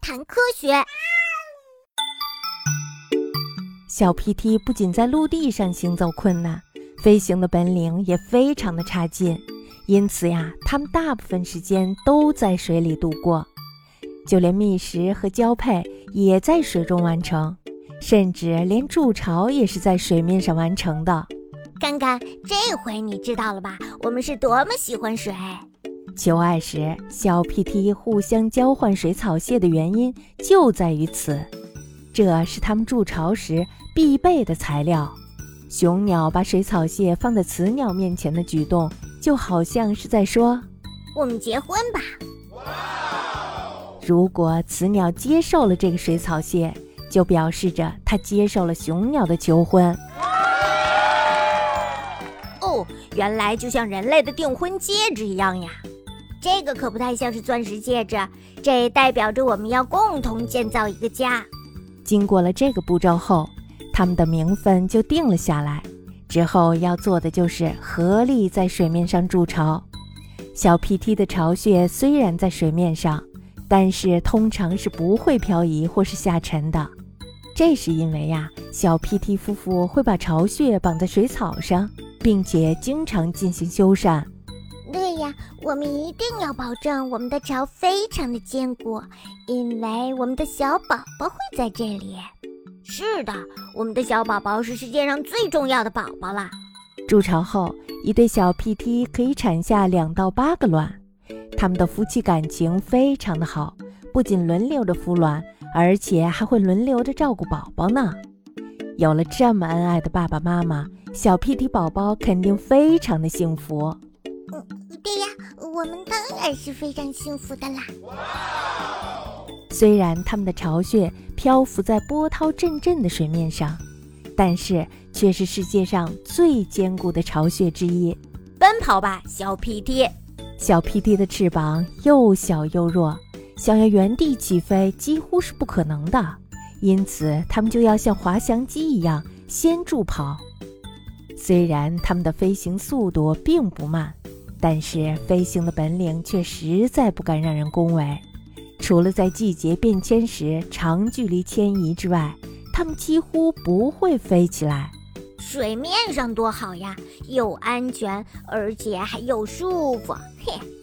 谈科学。小 PT 不仅在陆地上行走困难，飞行的本领也非常的差劲，因此呀，它们大部分时间都在水里度过，就连觅食和交配也在水中完成，甚至连筑巢也是在水面上完成的。看看这回你知道了吧？我们是多么喜欢水。求爱时，小 PT 互相交换水草屑的原因就在于此，这是它们筑巢时。必备的材料，雄鸟把水草屑放在雌鸟面前的举动，就好像是在说：“我们结婚吧。”如果雌鸟接受了这个水草屑，就表示着它接受了雄鸟的求婚。哦，原来就像人类的订婚戒指一样呀！这个可不太像是钻石戒指，这代表着我们要共同建造一个家。经过了这个步骤后。他们的名分就定了下来，之后要做的就是合力在水面上筑巢。小 PT 的巢穴虽然在水面上，但是通常是不会漂移或是下沉的。这是因为呀，小 PT 夫妇会把巢穴绑在水草上，并且经常进行修缮。我们一定要保证我们的巢非常的坚固，因为我们的小宝宝会在这里。是的，我们的小宝宝是世界上最重要的宝宝了。筑巢后，一对小 PT 可以产下两到八个卵，他们的夫妻感情非常的好，不仅轮流着孵卵，而且还会轮流着照顾宝宝呢。有了这么恩爱的爸爸妈妈，小 PT 宝宝肯定非常的幸福。嗯，对呀，我们当然是非常幸福的啦。虽然他们的巢穴漂浮在波涛阵阵的水面上，但是却是世界上最坚固的巢穴之一。奔跑吧，小 PT！小 PT 的翅膀又小又弱，想要原地起飞几乎是不可能的，因此它们就要像滑翔机一样先助跑。虽然他们的飞行速度并不慢，但是飞行的本领却实在不敢让人恭维。除了在季节变迁时长距离迁移之外，它们几乎不会飞起来。水面上多好呀，又安全，而且还又舒服。嘿。